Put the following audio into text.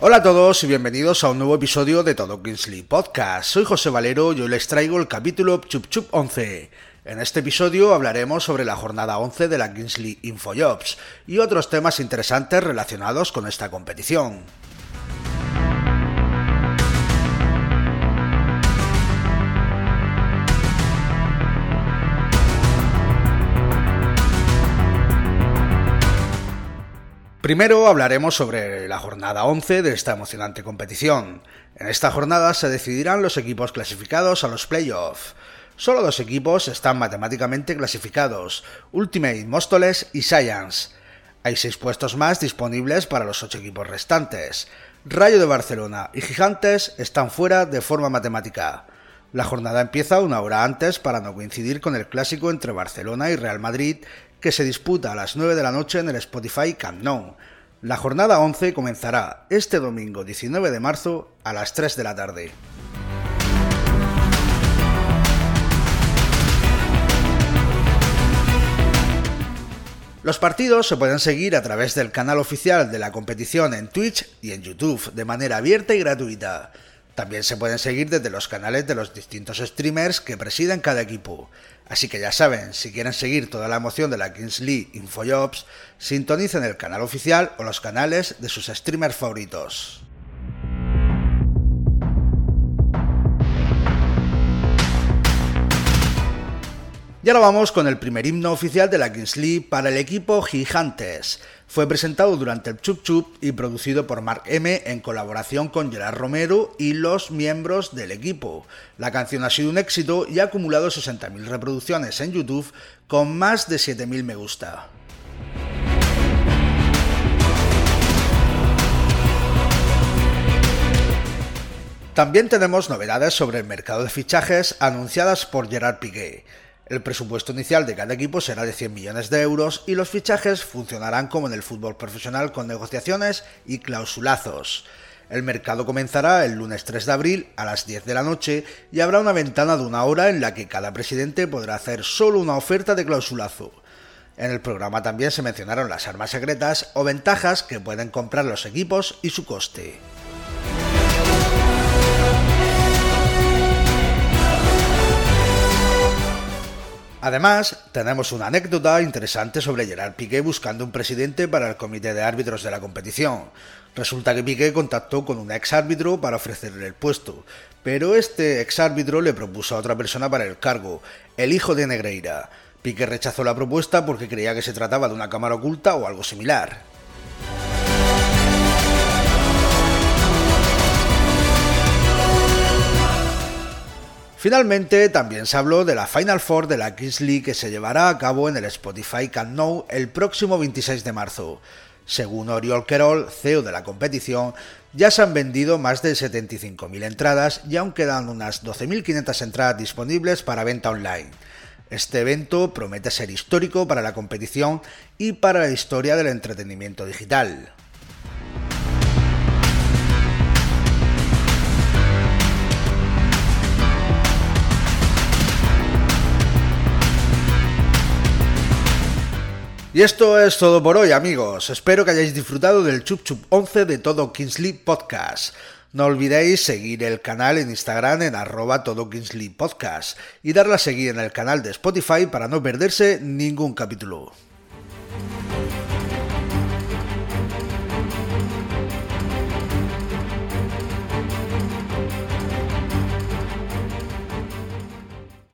Hola a todos y bienvenidos a un nuevo episodio de Todo Kingsley Podcast. Soy José Valero y hoy les traigo el capítulo Chup Chup 11. En este episodio hablaremos sobre la jornada 11 de la Kingsley Infojobs y otros temas interesantes relacionados con esta competición. Primero hablaremos sobre la jornada 11 de esta emocionante competición. En esta jornada se decidirán los equipos clasificados a los playoffs. Solo dos equipos están matemáticamente clasificados, Ultimate Móstoles y Science. Hay seis puestos más disponibles para los ocho equipos restantes. Rayo de Barcelona y Gigantes están fuera de forma matemática. La jornada empieza una hora antes para no coincidir con el clásico entre Barcelona y Real Madrid que se disputa a las 9 de la noche en el Spotify Camp. La jornada 11 comenzará este domingo 19 de marzo a las 3 de la tarde. Los partidos se pueden seguir a través del canal oficial de la competición en Twitch y en YouTube de manera abierta y gratuita. También se pueden seguir desde los canales de los distintos streamers que presiden cada equipo. Así que ya saben, si quieren seguir toda la emoción de la Kings Infojobs, sintonicen el canal oficial o los canales de sus streamers favoritos. Y ahora vamos con el primer himno oficial de la Kings League para el equipo Gigantes. Fue presentado durante el Chup Chup y producido por Mark M en colaboración con Gerard Romero y los miembros del equipo. La canción ha sido un éxito y ha acumulado 60.000 reproducciones en YouTube con más de 7.000 me gusta. También tenemos novedades sobre el mercado de fichajes anunciadas por Gerard Piqué. El presupuesto inicial de cada equipo será de 100 millones de euros y los fichajes funcionarán como en el fútbol profesional con negociaciones y clausulazos. El mercado comenzará el lunes 3 de abril a las 10 de la noche y habrá una ventana de una hora en la que cada presidente podrá hacer solo una oferta de clausulazo. En el programa también se mencionaron las armas secretas o ventajas que pueden comprar los equipos y su coste. Además, tenemos una anécdota interesante sobre Gerard Piqué buscando un presidente para el comité de árbitros de la competición. Resulta que Piqué contactó con un ex árbitro para ofrecerle el puesto, pero este ex árbitro le propuso a otra persona para el cargo, el hijo de Negreira. Piqué rechazó la propuesta porque creía que se trataba de una cámara oculta o algo similar. Finalmente, también se habló de la Final Four de la League que se llevará a cabo en el Spotify Nou el próximo 26 de marzo. Según Oriol Querol, CEO de la competición, ya se han vendido más de 75.000 entradas y aún quedan unas 12.500 entradas disponibles para venta online. Este evento promete ser histórico para la competición y para la historia del entretenimiento digital. Y esto es todo por hoy, amigos. Espero que hayáis disfrutado del Chup Chup 11 de todo Kingsley Podcast. No olvidéis seguir el canal en Instagram en arroba todo Kingsley Podcast y darle a seguir en el canal de Spotify para no perderse ningún capítulo.